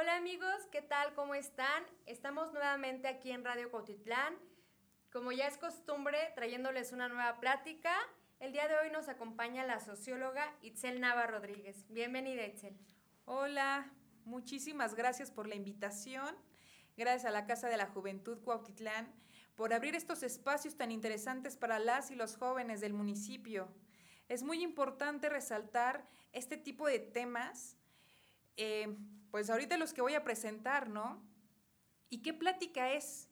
Hola amigos, ¿qué tal? ¿Cómo están? Estamos nuevamente aquí en Radio Cotitlán. Como ya es costumbre, trayéndoles una nueva plática. El día de hoy nos acompaña la socióloga Itzel Nava Rodríguez. Bienvenida, Itzel. Hola, muchísimas gracias por la invitación. Gracias a la Casa de la Juventud Cuautitlán por abrir estos espacios tan interesantes para las y los jóvenes del municipio. Es muy importante resaltar este tipo de temas eh, pues ahorita los que voy a presentar, ¿no? ¿Y qué plática es?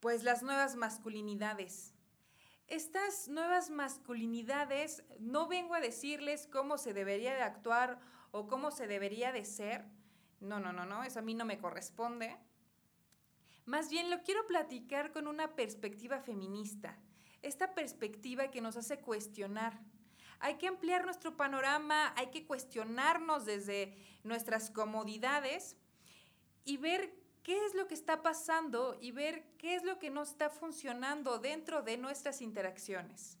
Pues las nuevas masculinidades. Estas nuevas masculinidades no vengo a decirles cómo se debería de actuar o cómo se debería de ser. No, no, no, no, eso a mí no me corresponde. Más bien lo quiero platicar con una perspectiva feminista, esta perspectiva que nos hace cuestionar, hay que ampliar nuestro panorama, hay que cuestionarnos desde nuestras comodidades y ver qué es lo que está pasando y ver qué es lo que no está funcionando dentro de nuestras interacciones.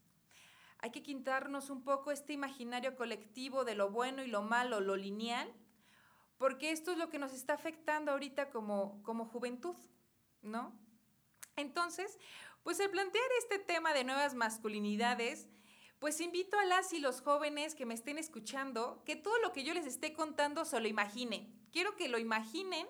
Hay que quitarnos un poco este imaginario colectivo de lo bueno y lo malo, lo lineal, porque esto es lo que nos está afectando ahorita como, como juventud, ¿no? Entonces, pues al plantear este tema de nuevas masculinidades, pues invito a las y los jóvenes que me estén escuchando que todo lo que yo les esté contando se lo imaginen. Quiero que lo imaginen,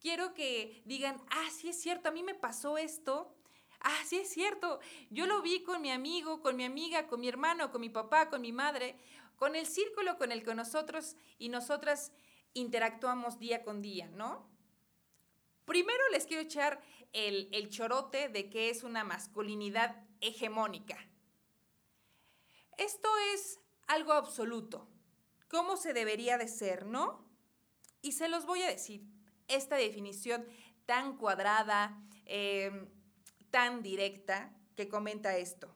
quiero que digan, ah, sí es cierto, a mí me pasó esto. Ah, sí es cierto, yo lo vi con mi amigo, con mi amiga, con mi hermano, con mi papá, con mi madre, con el círculo con el que nosotros y nosotras interactuamos día con día, ¿no? Primero les quiero echar el, el chorote de que es una masculinidad hegemónica. Esto es algo absoluto. ¿Cómo se debería de ser, no? Y se los voy a decir. Esta definición tan cuadrada, em, tan directa, que comenta esto.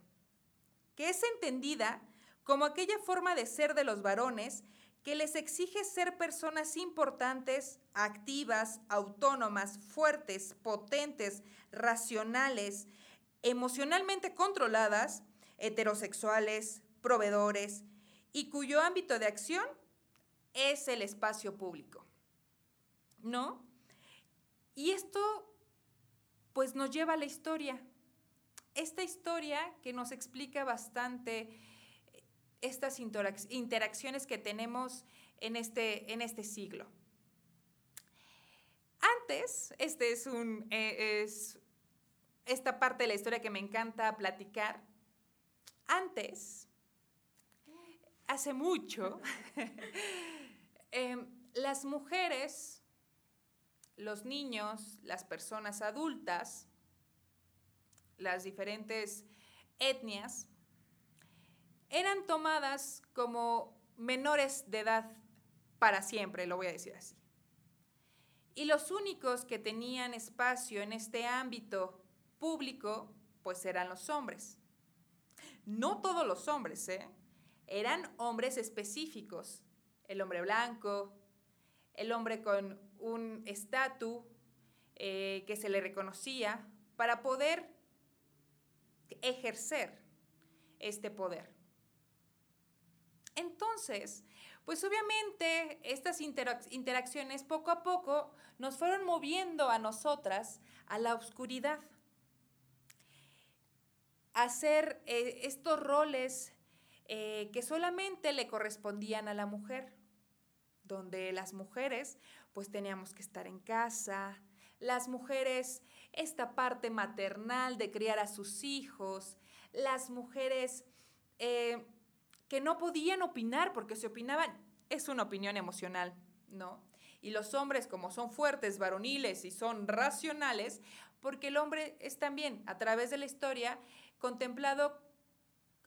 Que es entendida como aquella forma de ser de los varones que les exige ser personas importantes, activas, autónomas, fuertes, potentes, racionales, emocionalmente controladas, heterosexuales, proveedores y cuyo ámbito de acción es el espacio público. ¿No? Y esto pues nos lleva a la historia. Esta historia que nos explica bastante estas interacciones que tenemos en este, en este siglo. Antes, este es un, eh, es esta parte de la historia que me encanta platicar. Antes, hace mucho, em, las mujeres, los niños, las personas adultas, las diferentes etnias, eran tomadas como menores de edad para siempre, lo voy a decir así. Y los únicos que tenían espacio en este ámbito público, pues eran los hombres. No todos los hombres, ¿eh? Eran hombres específicos. El hombre blanco, el hombre con un estatus eh, que se le reconocía para poder ejercer este poder. Entonces, pues obviamente estas interacciones poco a poco nos fueron moviendo a nosotras a la oscuridad, hacer eh, estos roles eh, que solamente le correspondían a la mujer, donde las mujeres pues teníamos que estar en casa, las mujeres esta parte maternal de criar a sus hijos, las mujeres eh, que no podían opinar porque se opinaban, es una opinión emocional, ¿no? Y los hombres como son fuertes, varoniles y son racionales, porque el hombre es también a través de la historia contemplado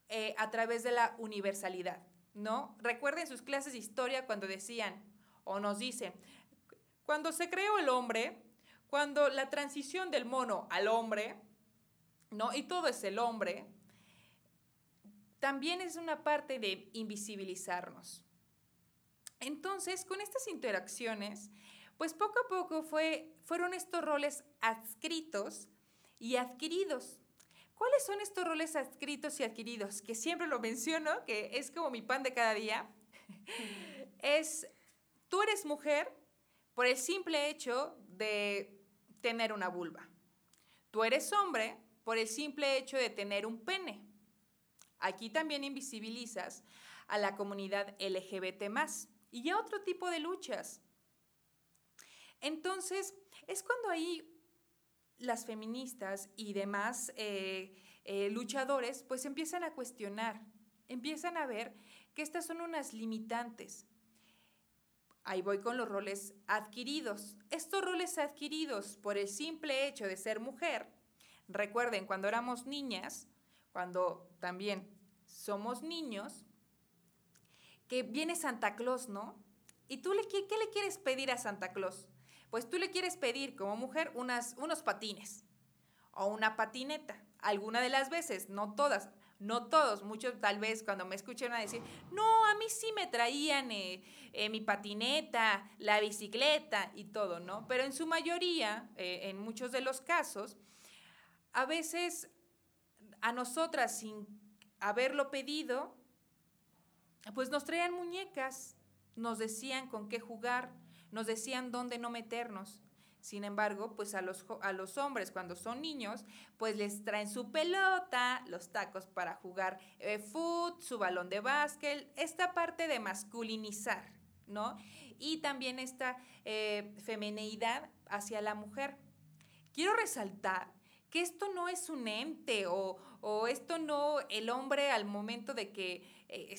eh, a través de la universalidad, ¿no? Recuerden sus clases de historia cuando decían o nos dicen, cuando se creó el hombre, cuando la transición del mono al hombre, ¿no? Y todo es el hombre, también es una parte de invisibilizarnos. Entonces, con estas interacciones, pues poco a poco fue, fueron estos roles adscritos y adquiridos. ¿Cuáles son estos roles adscritos y adquiridos? Que siempre lo menciono, que es como mi pan de cada día. es, tú eres mujer, por el simple hecho de tener una vulva. Tú eres hombre por el simple hecho de tener un pene. Aquí también invisibilizas a la comunidad LGBT y a otro tipo de luchas. Entonces, es cuando ahí las feministas y demás eh, eh, luchadores pues empiezan a cuestionar, empiezan a ver que estas son unas limitantes. Ahí voy con los roles adquiridos. Estos roles adquiridos por el simple hecho de ser mujer, recuerden, cuando éramos niñas, cuando también somos niños, que viene Santa Claus, ¿no? ¿Y tú qué le quieres pedir a Santa Claus? Pues tú le quieres pedir como mujer unas, unos patines o una patineta. Alguna de las veces, no todas, no todos, muchos tal vez cuando me escuchen a decir, no, a mí sí me traían eh, eh, mi patineta, la bicicleta y todo, ¿no? Pero en su mayoría, eh, en muchos de los casos, a veces a nosotras sin haberlo pedido, pues nos traían muñecas, nos decían con qué jugar, nos decían dónde no meternos. Sin embargo, pues a los, a los hombres cuando son niños, pues les traen su pelota, los tacos para jugar eh, foot, su balón de básquet, esta parte de masculinizar, ¿no? Y también esta eh, femineidad hacia la mujer. Quiero resaltar que esto no es un ente o, o esto no, el hombre al momento de que eh,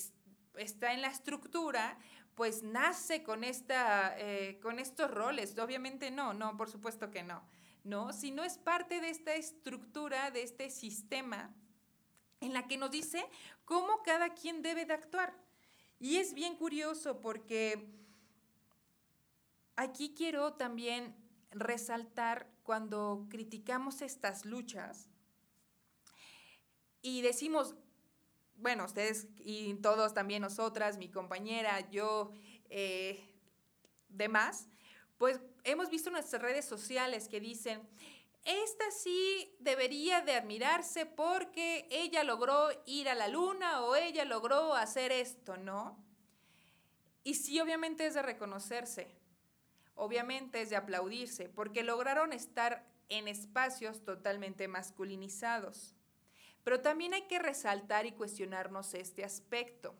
está en la estructura, pues nace con, esta, eh, con estos roles. Obviamente no, no, por supuesto que no, ¿no? Sino es parte de esta estructura, de este sistema en la que nos dice cómo cada quien debe de actuar. Y es bien curioso porque aquí quiero también resaltar cuando criticamos estas luchas y decimos, bueno, ustedes y todos también nosotras, mi compañera, yo, eh, demás, pues hemos visto nuestras redes sociales que dicen, esta sí debería de admirarse porque ella logró ir a la luna o ella logró hacer esto, ¿no? Y sí, obviamente es de reconocerse, obviamente es de aplaudirse, porque lograron estar en espacios totalmente masculinizados. Pero también hay que resaltar y cuestionarnos este aspecto.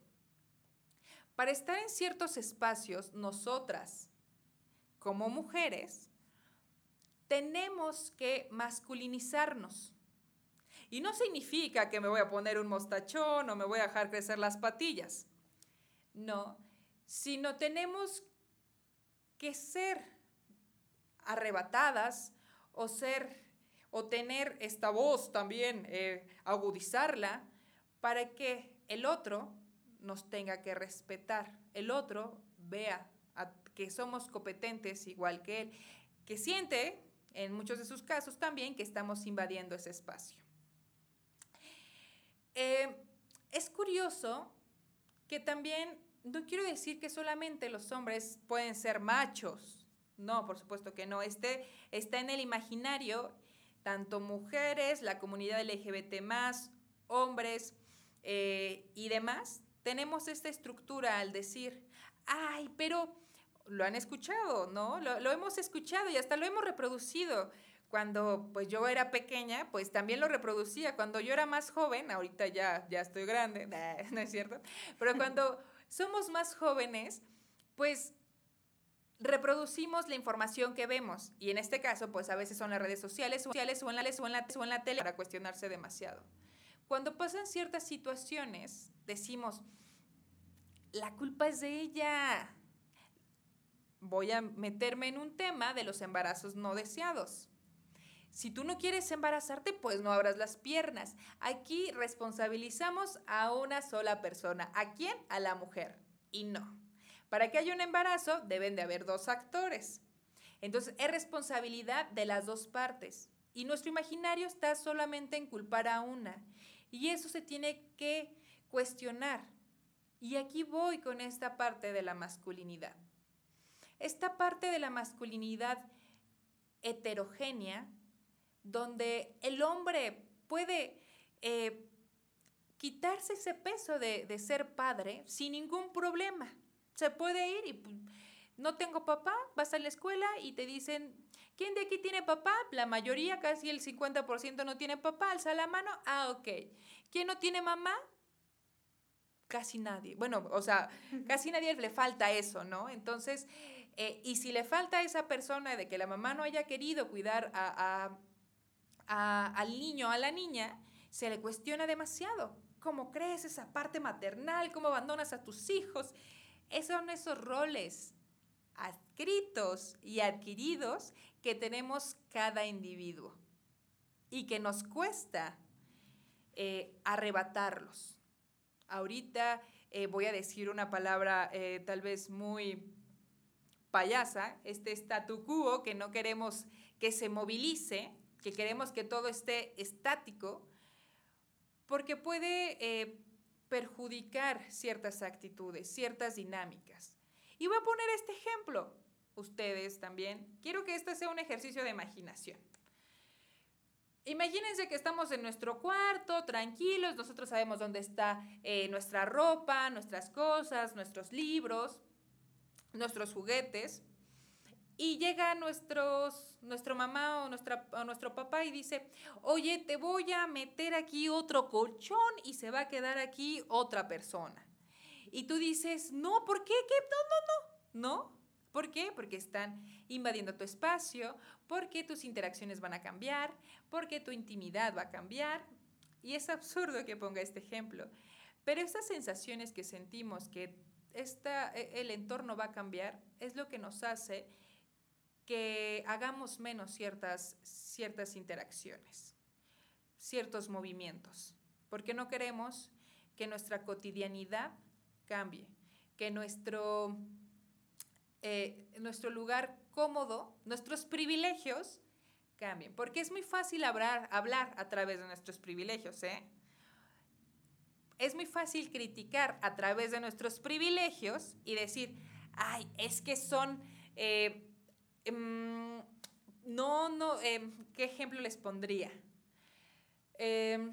Para estar en ciertos espacios, nosotras, como mujeres, tenemos que masculinizarnos. Y no significa que me voy a poner un mostachón o me voy a dejar crecer las patillas. No, sino tenemos que ser arrebatadas o ser o tener esta voz también, eh, agudizarla, para que el otro nos tenga que respetar, el otro vea que somos competentes igual que él, que siente, en muchos de sus casos también, que estamos invadiendo ese espacio. Eh, es curioso que también, no quiero decir que solamente los hombres pueden ser machos, no, por supuesto que no, este está en el imaginario tanto mujeres, la comunidad LGBT hombres eh, y demás, tenemos esta estructura al decir, ay, pero lo han escuchado, ¿no? Lo, hemos escuchado y hasta lo hemos reproducido. Cuando pues yo era pequeña, pues también lo reproducía. Cuando yo era más joven, ahorita ya, ya estoy grande, no es cierto, pero cuando somos más jóvenes, pues reproducimos la información que vemos y en este caso pues a veces son las redes sociales, sociales o, en la, o, en la, o en la tele para cuestionarse demasiado. Cuando pasan ciertas situaciones decimos, la culpa es de ella. Voy a meterme en un tema de los embarazos no deseados. Si tú no quieres embarazarte, pues no abras las piernas. Aquí responsabilizamos a una sola persona. ¿A quién? A la mujer. Y no. Para que haya un embarazo deben de haber dos actores. Entonces es responsabilidad de las dos partes. Y nuestro imaginario está solamente en culpar a una. Y eso se tiene que cuestionar. Y aquí voy con esta parte de la masculinidad. Esta parte de la masculinidad heterogénea, donde el hombre puede eh, quitarse ese peso de ser padre sin ningún problema se puede ir y no tengo papá, vas a la escuela y te dicen, ¿quién de aquí tiene papá? La mayoría, casi el 50% no tiene papá, alza la mano, ah, ok. ¿Quién no tiene mamá? Casi nadie. Bueno, o sea, casi nadie le falta eso, ¿no? Entonces, eh, y si le falta a esa persona de que la mamá no haya querido cuidar a, al niño o a la niña, se le cuestiona demasiado. ¿Cómo crees esa parte maternal? ¿Cómo abandonas a tus hijos? Esos son esos roles adscritos y adquiridos que tenemos cada individuo y que nos cuesta eh, arrebatarlos. Ahorita eh, voy a decir una palabra eh, tal vez muy payasa, este statu quo, que no queremos que se movilice, que queremos que todo esté estático, porque puede perjudicar ciertas actitudes, ciertas dinámicas. Y voy a poner este ejemplo, ustedes también. Quiero que este sea un ejercicio de imaginación. Imagínense que estamos en nuestro cuarto, tranquilos, nosotros sabemos dónde está eh, nuestra ropa, nuestras cosas, nuestros libros, nuestros juguetes. Y llega nuestros, nuestro mamá o, nuestra, o nuestro papá y dice, oye, te voy a meter aquí otro colchón y se va a quedar aquí otra persona. Y tú dices, no, ¿por qué? ¿Qué? No, no, no. ¿No? ¿Por qué? Porque están invadiendo tu espacio, porque tus interacciones van a cambiar, porque tu intimidad va a cambiar. Y es absurdo que ponga este ejemplo. Pero estas sensaciones que sentimos que esta, e, el entorno va a cambiar es lo que nos hace que hagamos menos ciertas, ciertas interacciones, ciertos movimientos, porque no queremos que nuestra cotidianidad cambie, que nuestro, eh, nuestro lugar cómodo, nuestros privilegios cambien, porque es muy fácil hablar, hablar a través de nuestros privilegios, ¿eh? Es muy fácil criticar a través de nuestros privilegios y decir, ay, es que son, eh, em, no, no, em, ¿qué ejemplo les pondría? Em,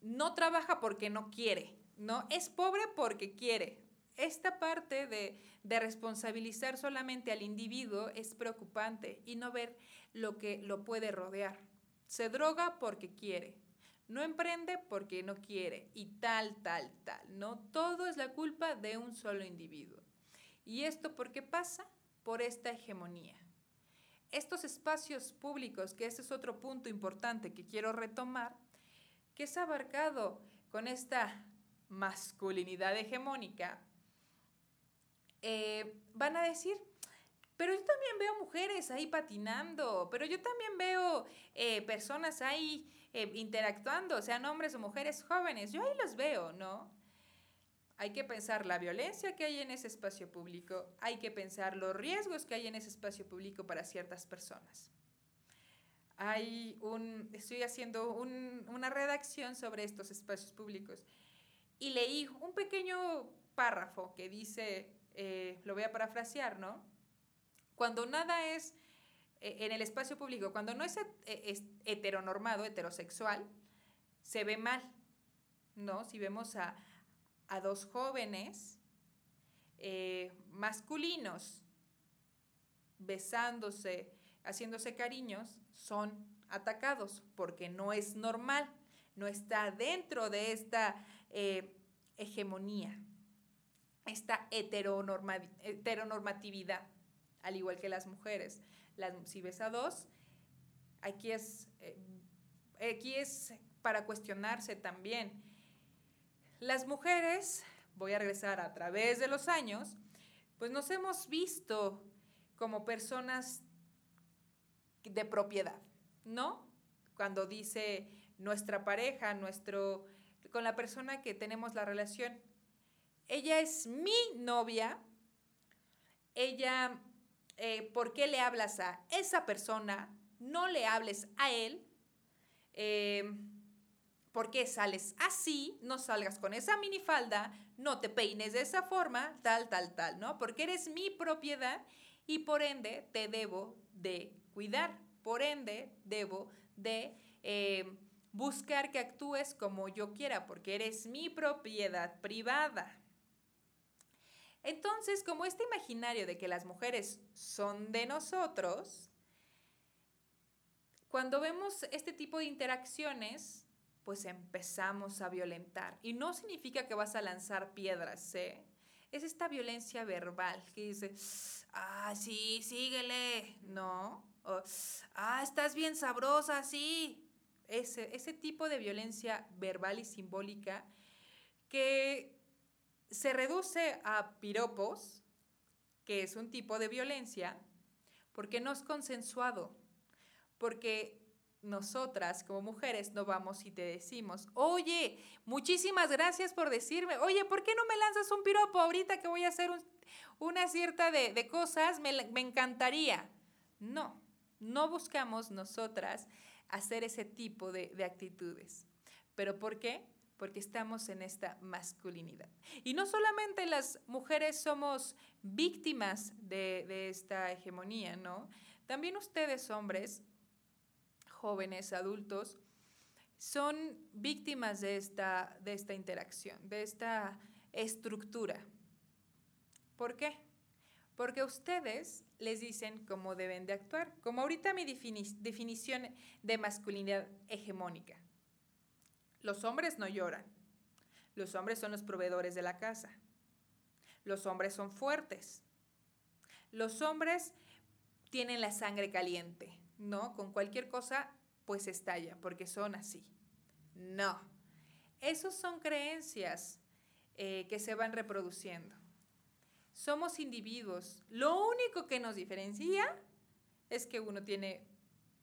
no trabaja porque no quiere. ¿no? Es pobre porque quiere. Esta parte de, responsabilizar solamente al individuo es preocupante y no ver lo que lo puede rodear. Se droga porque quiere, no emprende porque no quiere y tal, tal, tal. No todo es la culpa de un solo individuo. ¿Y esto por qué pasa? Por esta hegemonía. Estos espacios públicos, que ese es otro punto importante que quiero retomar, que es abarcado con esta masculinidad hegemónica, eh, van a decir, pero yo también veo mujeres ahí patinando, pero yo también veo eh, personas ahí eh, interactuando, sean hombres o mujeres jóvenes, yo ahí los veo, ¿no? Hay que pensar la violencia que hay en ese espacio público, hay que pensar los riesgos que hay en ese espacio público para ciertas personas. Estoy haciendo una redacción sobre estos espacios públicos y leí un pequeño párrafo que dice, eh, lo voy a parafrasear, ¿no? Cuando nada es eh, en el espacio público, cuando no es, eh, heteronormado, heterosexual, se ve mal, ¿no? Si vemos a, a dos jóvenes masculinos besándose, haciéndose cariños, son atacados porque no es normal, no está dentro de esta eh, hegemonía, esta heteronormatividad, al igual que las mujeres. Si ves a dos, aquí es, eh, aquí es para cuestionarse también. Las mujeres, voy a regresar a través de los años, pues nos hemos visto como personas de propiedad, ¿no? Cuando dice nuestra pareja, nuestro con la persona que tenemos la relación. Ella es mi novia. Ella, eh, ¿por qué le hablas a esa persona? No le hables a él. Eh, ¿Por qué sales así? No salgas con esa minifalda, no te peines de esa forma, tal, tal, tal, ¿no? Porque eres mi propiedad y por ende te debo de cuidar, por ende debo de eh, buscar que actúes como yo quiera, porque eres mi propiedad privada. Entonces, como este imaginario de que las mujeres son de nosotros, cuando vemos este tipo de interacciones, pues empezamos a violentar. Y no significa que vas a lanzar piedras, ¿eh? Es esta violencia verbal que dice, ah, sí, síguele, ¿no? ah, estás bien sabrosa, sí. Ese, ese tipo de violencia verbal y simbólica que se reduce a piropos, que es un tipo de violencia, porque no es consensuado, porque nosotras como mujeres no vamos y te decimos, oye, muchísimas gracias por decirme, oye, ¿por qué no me lanzas un piropo ahorita que voy a hacer una cierta de, cosas? Me, encantaría. No, no buscamos nosotras hacer ese tipo de, actitudes. ¿Pero por qué? Porque estamos en esta masculinidad. Y no solamente las mujeres somos víctimas de, de esta hegemonía, ¿no? También ustedes, hombres, jóvenes, adultos, son víctimas de esta, de esta interacción, de esta estructura. ¿Por qué? Porque ustedes les dicen cómo deben de actuar, como ahorita mi definición de masculinidad hegemónica. Los hombres no lloran, los hombres son los proveedores de la casa, los hombres son fuertes, los hombres tienen la sangre caliente, ¿no? Con cualquier cosa, pues estalla, porque son así. No. Esas son creencias eh, que se van reproduciendo. Somos individuos. Lo único que nos diferencia es que uno tiene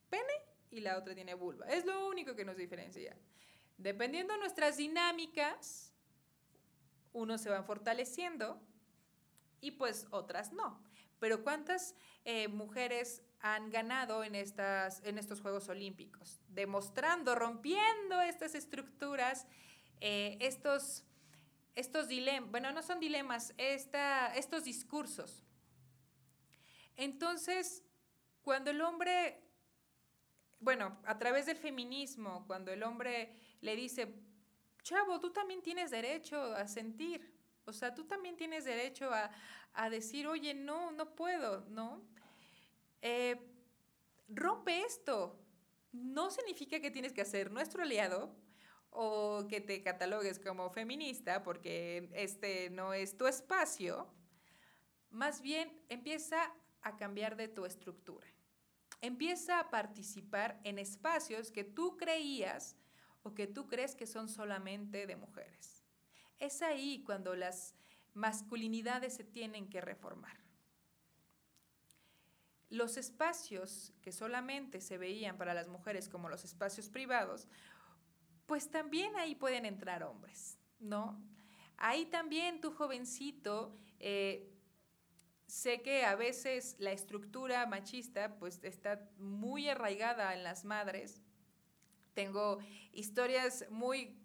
pene y la otra tiene vulva. Es lo único que nos diferencia. Dependiendo de nuestras dinámicas, unos se van fortaleciendo y pues otras no. Pero ¿cuántas eh, mujeres han ganado en, estas, en estos Juegos Olímpicos? Demostrando, rompiendo estas estructuras, eh, estos, estos dilemas, bueno, no son dilemas, esta, estos discursos. Entonces, cuando el hombre, bueno, a través del feminismo, cuando el hombre le dice, chavo, tú también tienes derecho a sentir, o sea, tú también tienes derecho a, a decir, oye, no, no puedo, ¿no? Eh, rompe esto. No significa que tienes que ser nuestro aliado o que te catalogues como feminista porque este no es tu espacio. Más bien, empieza a cambiar de tu estructura. Empieza a participar en espacios que tú creías o que tú crees que son solamente de mujeres. Es ahí cuando las masculinidades se tienen que reformar. Los espacios que solamente se veían para las mujeres como los espacios privados, pues también ahí pueden entrar hombres, ¿no? Ahí también tu jovencito, eh, sé que a veces la estructura machista pues está muy arraigada en las madres. Tengo historias muy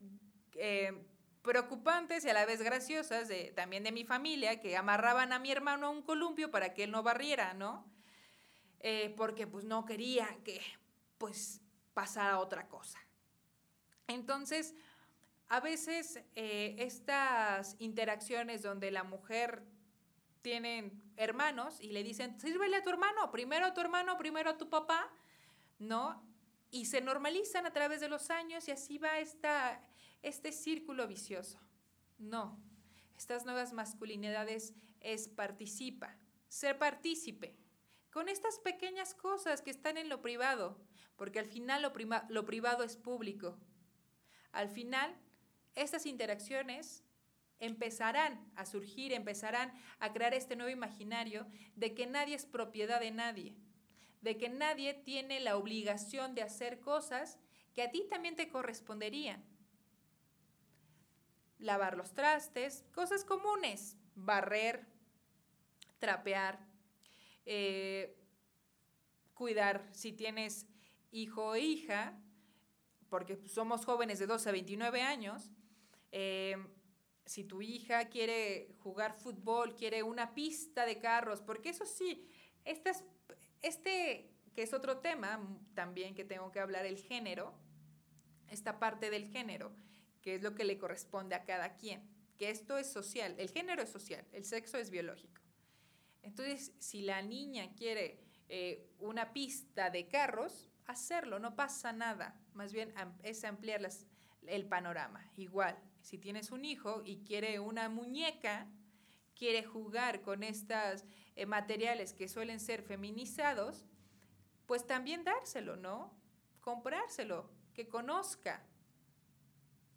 eh, preocupantes y a la vez graciosas también de mi familia, que amarraban a mi hermano a un columpio para que él no barriera, ¿no? Eh, porque pues no quería que pues pasara otra cosa. Entonces, a veces eh, estas interacciones donde la mujer tiene hermanos y le dicen, sírvele a tu hermano, primero a tu hermano, primero a tu papá, ¿no? Y se normalizan a través de los años y así va esta, este círculo vicioso. No, estas nuevas masculinidades es participa, ser partícipe, con estas pequeñas cosas que están en lo privado, porque al final lo, lo privado es público. Al final, estas interacciones empezarán a surgir, empezarán a crear este nuevo imaginario de que nadie es propiedad de nadie, de que nadie tiene la obligación de hacer cosas que a ti también te corresponderían lavar los trastes, cosas comunes, barrer, trapear, eh, cuidar si tienes hijo o hija, porque somos jóvenes de 12 a 29 años, eh, si tu hija quiere jugar fútbol, quiere una pista de carros, porque eso sí, este, este que es otro tema también que tengo que hablar, el género, esta parte del género que es lo que le corresponde a cada quien. que esto es social, el género es social, el sexo es biológico. Entonces, si la niña quiere eh, una pista de carros, hacerlo, no pasa nada. Más bien es ampliar el panorama. Igual, si tienes un hijo y quiere una muñeca, quiere jugar con estos eh, materiales que suelen ser feminizados, pues también dárselo, ¿no? Comprárselo, que conozca.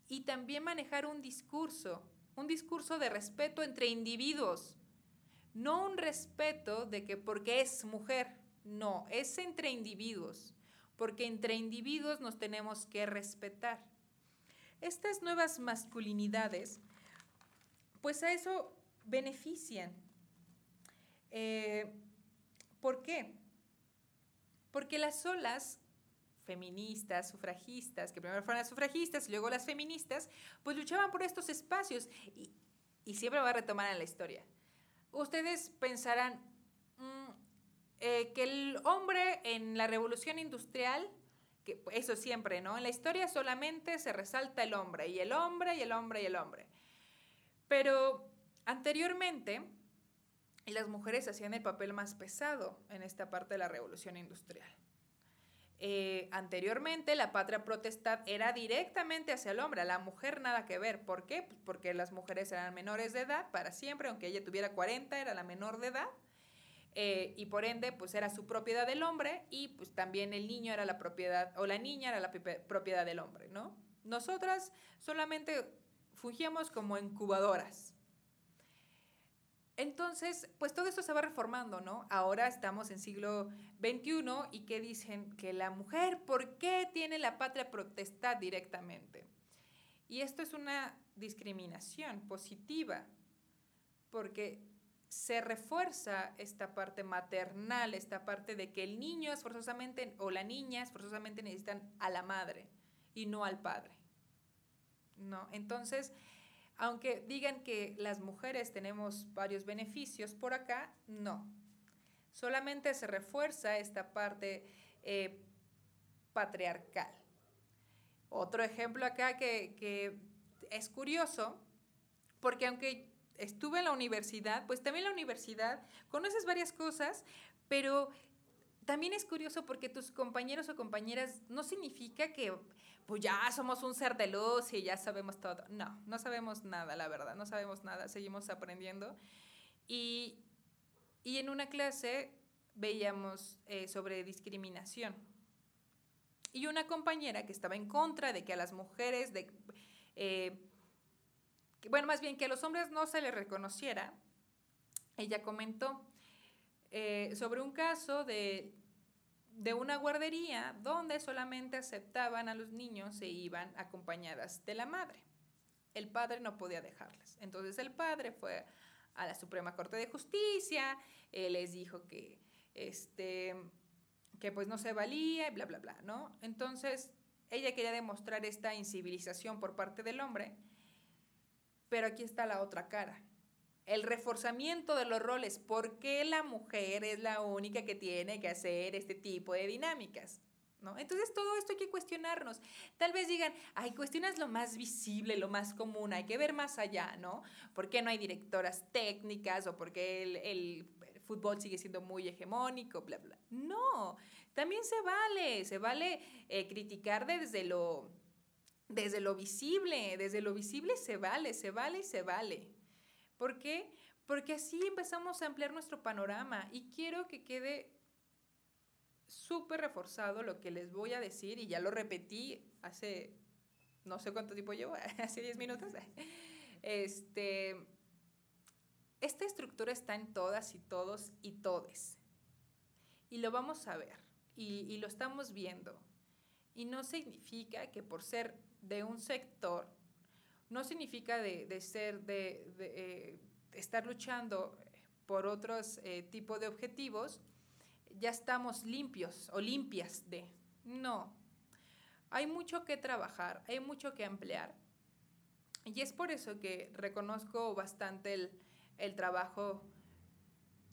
Y también manejar un discurso, un discurso de respeto entre individuos, no un respeto de que porque es mujer, no, es entre individuos, porque entre individuos nos tenemos que respetar. Estas nuevas masculinidades, pues a eso benefician. Eh, ¿Por qué? Porque las olas feministas, sufragistas, que primero fueron las sufragistas y luego las feministas, pues luchaban por estos espacios y, siempre va a retomar en la historia. Ustedes pensarán mm, eh, que el hombre en la revolución industrial, que eso siempre, ¿no? En la historia solamente se resalta el hombre y el hombre y el hombre y el hombre. Pero anteriormente, las mujeres hacían el papel más pesado en esta parte de la revolución industrial. Eh, anteriormente la patria protestad era directamente hacia el hombre, a la mujer nada que ver. ¿Por qué? Pues porque las mujeres eran menores de edad para siempre, aunque ella tuviera 40, era la menor de edad. Eh, y por ende, pues era su propiedad del hombre y pues también el niño era la propiedad, o la niña era la propiedad del hombre, ¿no? Nosotras solamente fungíamos como incubadoras. Entonces, pues todo eso se va reformando, ¿no? Ahora estamos en siglo XXI y que dicen que la mujer, ¿por qué tiene la patria protestad directamente? Y esto es una discriminación positiva, porque se refuerza esta parte maternal, esta parte de que el niño es forzosamente, o la niña es forzosamente necesitan a la madre y no al padre. ¿No? Entonces, aunque digan que las mujeres tenemos varios beneficios por acá, no. Solamente se refuerza esta parte eh, patriarcal. Otro ejemplo acá que, que es curioso, porque aunque estuve en la universidad, pues también en la universidad conoces varias cosas, pero también es curioso porque tus compañeros o compañeras no significa que pues ya somos un ser de luz y ya sabemos todo. No, no sabemos nada, la verdad, no sabemos nada, seguimos aprendiendo. Y, en una clase veíamos eh, sobre discriminación. Y una compañera que estaba en contra de que a las mujeres, de, eh, bueno, más bien que a los hombres no se les reconociera, ella comentó eh, sobre un caso de de una guardería donde solamente aceptaban a los niños e iban acompañadas de la madre. El padre no podía dejarlas. Entonces el padre fue a la Suprema Corte de Justicia, les dijo que, este, que pues no se valía y bla, bla, bla, ¿no? Entonces ella quería demostrar esta incivilización por parte del hombre, pero aquí está la otra cara el reforzamiento de los roles. ¿Por qué la mujer es la única que tiene que hacer este tipo de dinámicas? ¿No? Entonces todo esto hay que cuestionarnos. Tal vez digan, ay, cuestionas lo más visible, lo más común, hay que ver más allá, ¿no? ¿Por qué no hay directoras técnicas o por qué el, fútbol sigue siendo muy hegemónico, bla, bla? No, también se vale, se vale eh, criticar desde lo, desde lo visible, desde lo visible se vale, se vale y se vale. ¿Por qué? Porque así empezamos a ampliar nuestro panorama y quiero que quede súper reforzado lo que les voy a decir y ya lo repetí hace no sé cuánto tiempo llevo, hace 10 minutos. Este, esta estructura está en todas y todos y todes. Y lo vamos a ver y, lo estamos viendo. Y no significa que por ser de un sector no significa de, ser, de, eh, estar luchando por otros eh, tipos de objetivos, ya estamos limpios o limpias de. No. Hay mucho que trabajar, hay mucho que emplear. Y es por eso que reconozco bastante el, el trabajo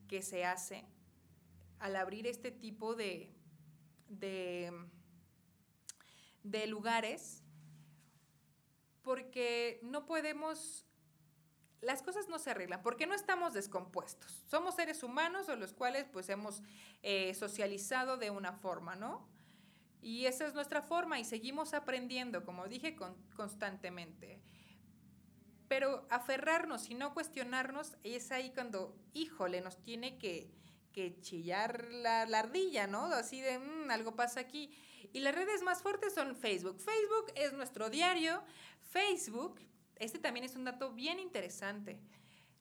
que se hace al abrir este tipo de, de, de lugares porque no podemos las cosas no se arreglan porque no estamos descompuestos. Somos seres humanos o los cuales pues hemos eh, socializado de una forma, ¿no? Y esa es nuestra forma y seguimos aprendiendo, como dije, constantemente. Pero aferrarnos y no cuestionarnos es ahí cuando, híjole, nos tiene que, chillar la, ardilla, ¿no? Así de, mm, algo pasa aquí. Y las redes más fuertes son Facebook. Facebook es nuestro diario. Facebook, este también es un dato bien interesante.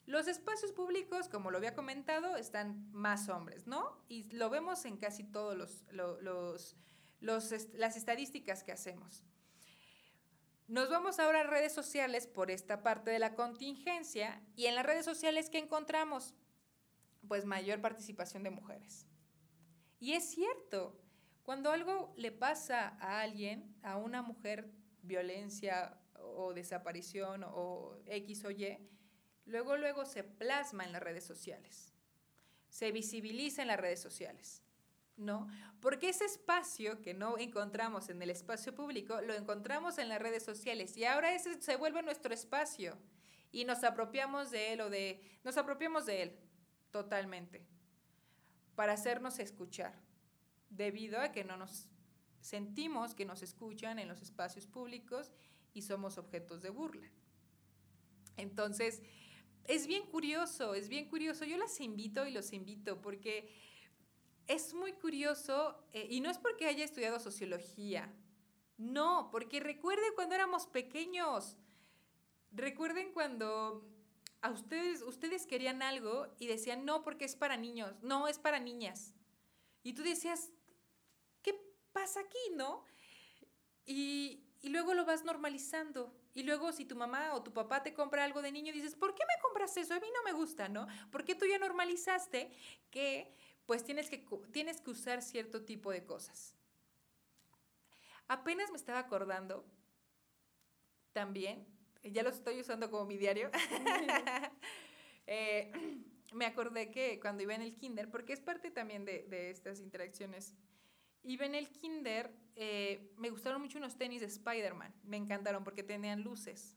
Los espacios públicos, como lo había comentado, están más hombres, ¿no? Y lo vemos en casi todos los, las estadísticas que hacemos. Nos vamos ahora a redes sociales por esta parte de la contingencia y en las redes sociales ¿qué encontramos? Pues mayor participación de mujeres. Y es cierto, cuando algo le pasa a alguien, a una mujer, violencia o desaparición o X o Y, luego luego se plasma en las redes sociales, se visibiliza en las redes sociales. ¿no? Porque ese espacio que no encontramos en el espacio público, lo encontramos en las redes sociales y ahora ese se vuelve nuestro espacio y nos apropiamos de él o de, nos apropiamos de él totalmente para hacernos escuchar, debido a que no nos sentimos que nos escuchan en los espacios públicos y somos objetos de burla. Entonces, es bien curioso, es bien curioso. Yo las invito y los invito porque es muy curioso, eh, y no es porque haya estudiado sociología, no, porque recuerden cuando éramos pequeños, recuerden cuando a ustedes, ustedes querían algo y decían, no, porque es para niños, no, es para niñas. Y tú decías, ¿qué pasa aquí, no? Y, y luego lo vas normalizando. Y luego si tu mamá o tu papá te compra algo de niño, dices, ¿por qué me compras eso? A mí no me gusta, ¿no? Porque tú ya normalizaste que pues tienes que, tienes que usar cierto tipo de cosas. Apenas me estaba acordando también, ya lo estoy usando como mi diario, eh, me acordé que cuando iba en el kinder, porque es parte también de, estas interacciones, iba en el kinder, eh, me gustaron mucho unos tenis de Spider-Man, me encantaron porque tenían luces.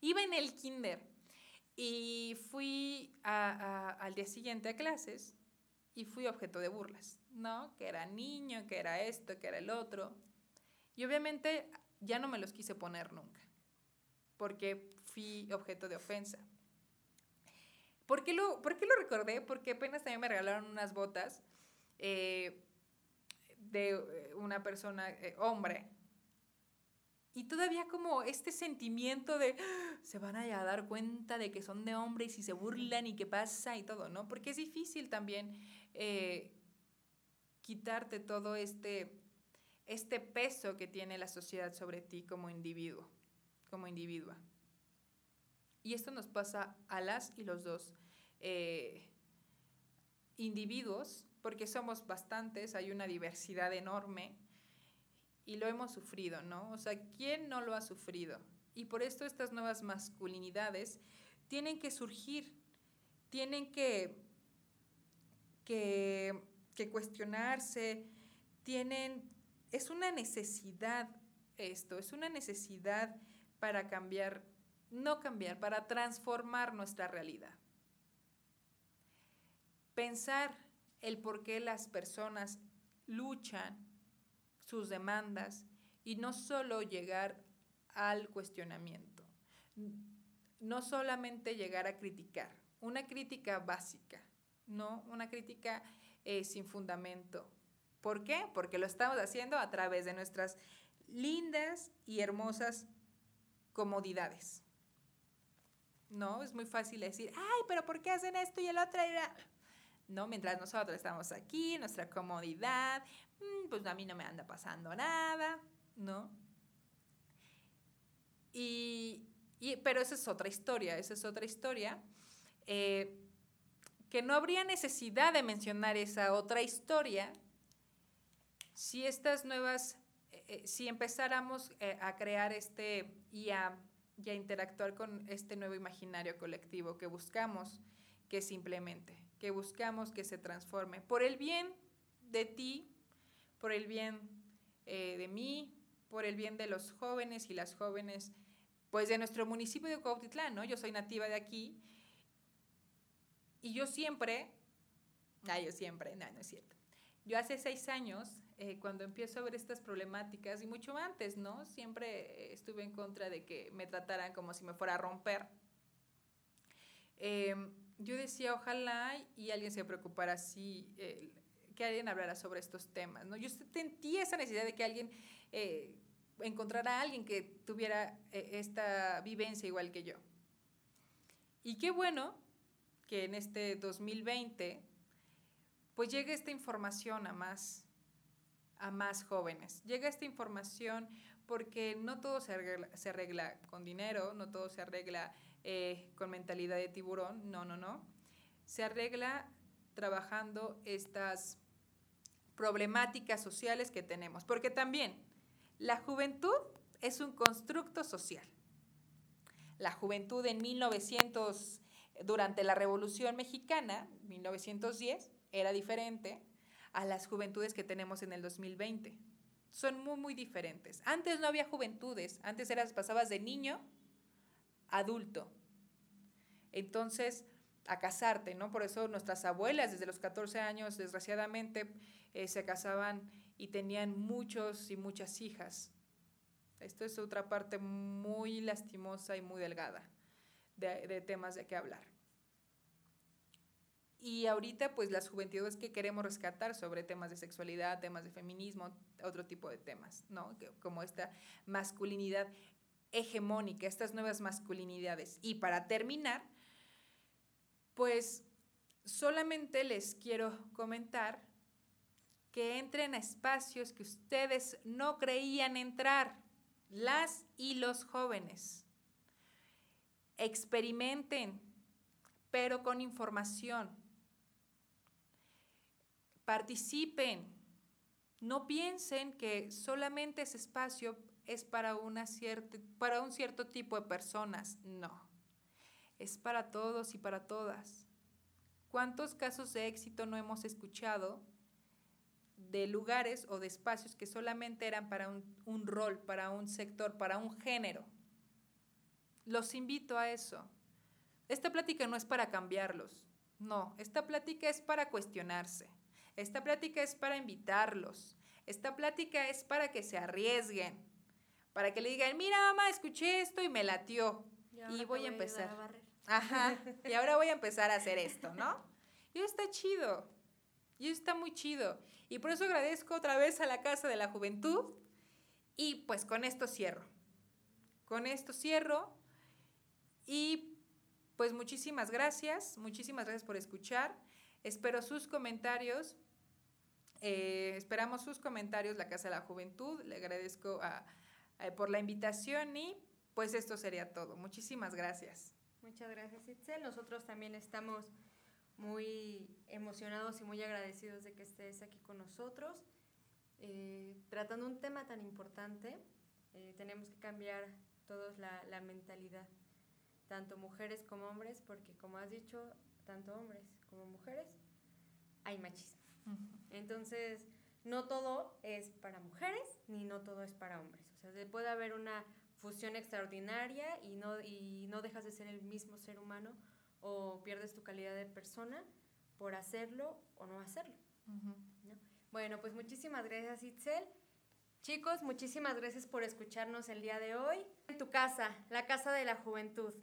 Iba en el kinder y fui al día siguiente a clases y fui objeto de burlas, ¿no? Que era niño, que era esto, que era el otro. Y obviamente ya no me los quise poner nunca, porque fui objeto de ofensa. ¿Por qué lo, por lo recordé? Porque apenas también me regalaron unas botas eh, de eh, una persona, eh, hombre, y todavía como este sentimiento de ah, se van a dar cuenta de que son de hombres y se burlan y qué pasa y todo, ¿no? Porque es difícil también eh, quitarte todo este, este peso que tiene la sociedad sobre ti como individuo, como individua. Y esto nos pasa a las y los dos individuos, porque somos bastantes, hay una diversidad enorme y lo hemos sufrido, ¿no? O sea, ¿quién no lo ha sufrido? Y por esto estas nuevas masculinidades tienen que surgir, tienen que, que, que cuestionarse, tienen, es una necesidad esto, es una necesidad para cambiar, no cambiar, para transformar nuestra realidad. Pensar el por qué las personas luchan sus demandas y no solo llegar al cuestionamiento, no solamente llegar a criticar, una crítica básica, no una crítica eh, sin fundamento. ¿Por qué? Porque lo estamos haciendo a través de nuestras lindas y hermosas comodidades. No, es muy fácil decir, ay, pero ¿por qué hacen esto y el otro? No, mientras nosotros estamos aquí, nuestra comodidad, mm, pues a mí no me anda pasando nada, ¿no? Y, pero esa es otra historia, esa es otra historia, eh, que no habría necesidad de mencionar esa otra historia si estas nuevas, eh, eh, si empezáramos a crear este y a, y a interactuar con este nuevo imaginario colectivo que buscamos que simplemente que buscamos que se transforme por el bien de ti, por el bien eh, de mí, por el bien de los jóvenes y las jóvenes, pues de nuestro municipio de Cuautitlán, ¿no? Yo soy nativa de aquí y yo siempre, no, yo siempre, no, no es cierto. Yo hace seis años, eh, cuando empiezo a ver estas problemáticas, y mucho antes, ¿no? Siempre estuve en contra de que me trataran como si me fuera a romper. Em, yo decía, ojalá y alguien se preocupara así, eh, que alguien hablara sobre estos temas, ¿no? Yo sentía esa necesidad de que alguien eh, encontrara a alguien que tuviera eh, esta vivencia igual que yo. Y qué bueno que en este 2020 pues llegue esta información a más, a más jóvenes. Llega esta información porque no todo se arregla, se arregla con dinero, no todo se arregla eh, con mentalidad de tiburón, no, no, no. Se arregla trabajando estas problemáticas sociales que tenemos, porque también la juventud es un constructo social. La juventud en 1900, durante la Revolución Mexicana, 1910, era diferente a las juventudes que tenemos en el 2020. Son muy, muy diferentes. Antes no había juventudes, antes eras, pasabas de niño adulto. Entonces, a casarte, ¿no? Por eso nuestras abuelas desde los 14 años, desgraciadamente, eh, se casaban y tenían muchos y muchas hijas. Esto es otra parte muy lastimosa y muy delgada de, temas de qué hablar. Y ahorita, pues las juventudes que queremos rescatar sobre temas de sexualidad, temas de feminismo, otro tipo de temas, ¿no? Como esta masculinidad hegemónica, estas nuevas masculinidades. Y para terminar, pues solamente les quiero comentar que entren a espacios que ustedes no creían entrar, las y los jóvenes. Experimenten, pero con información. Participen. No piensen que solamente ese espacio es para, una para un cierto tipo de personas. No es para todos y para todas. ¿Cuántos casos de éxito no hemos escuchado de lugares o de espacios que solamente eran para un, rol, para un sector, para un género? Los invito a eso. Esta plática no es para cambiarlos, no, esta plática es para cuestionarse, esta plática es para invitarlos, esta plática es para que se arriesguen, para que le digan, mira mamá, escuché esto y me latió y, voy a empezar. Ajá, y ahora voy a empezar a hacer esto, ¿no? Y está chido, y está muy chido. Y por eso agradezco otra vez a la Casa de la Juventud y pues con esto cierro. Con esto cierro y pues muchísimas gracias, muchísimas gracias por escuchar. Espero sus comentarios. Eh, esperamos sus comentarios, la Casa de la Juventud. Le agradezco por la invitación y pues esto sería todo. Muchísimas gracias. Muchas gracias, Itzel. Nosotros también estamos muy emocionados y muy agradecidos de que estés aquí con nosotros. Eh, tratando un tema tan importante, eh, tenemos que cambiar todos la, la, mentalidad, tanto mujeres como hombres, porque como has dicho, tanto hombres como mujeres hay machismo. Entonces, no todo es para mujeres, ni no todo es para hombres. Sea, puede haber una fusión extraordinaria y no, y no dejas de ser el mismo ser humano o pierdes tu calidad de persona por hacerlo o no hacerlo. Bueno, pues muchísimas gracias Itzel. Chicos, muchísimas gracias por escucharnos el día de hoy. En tu casa, la Casa de la Juventud.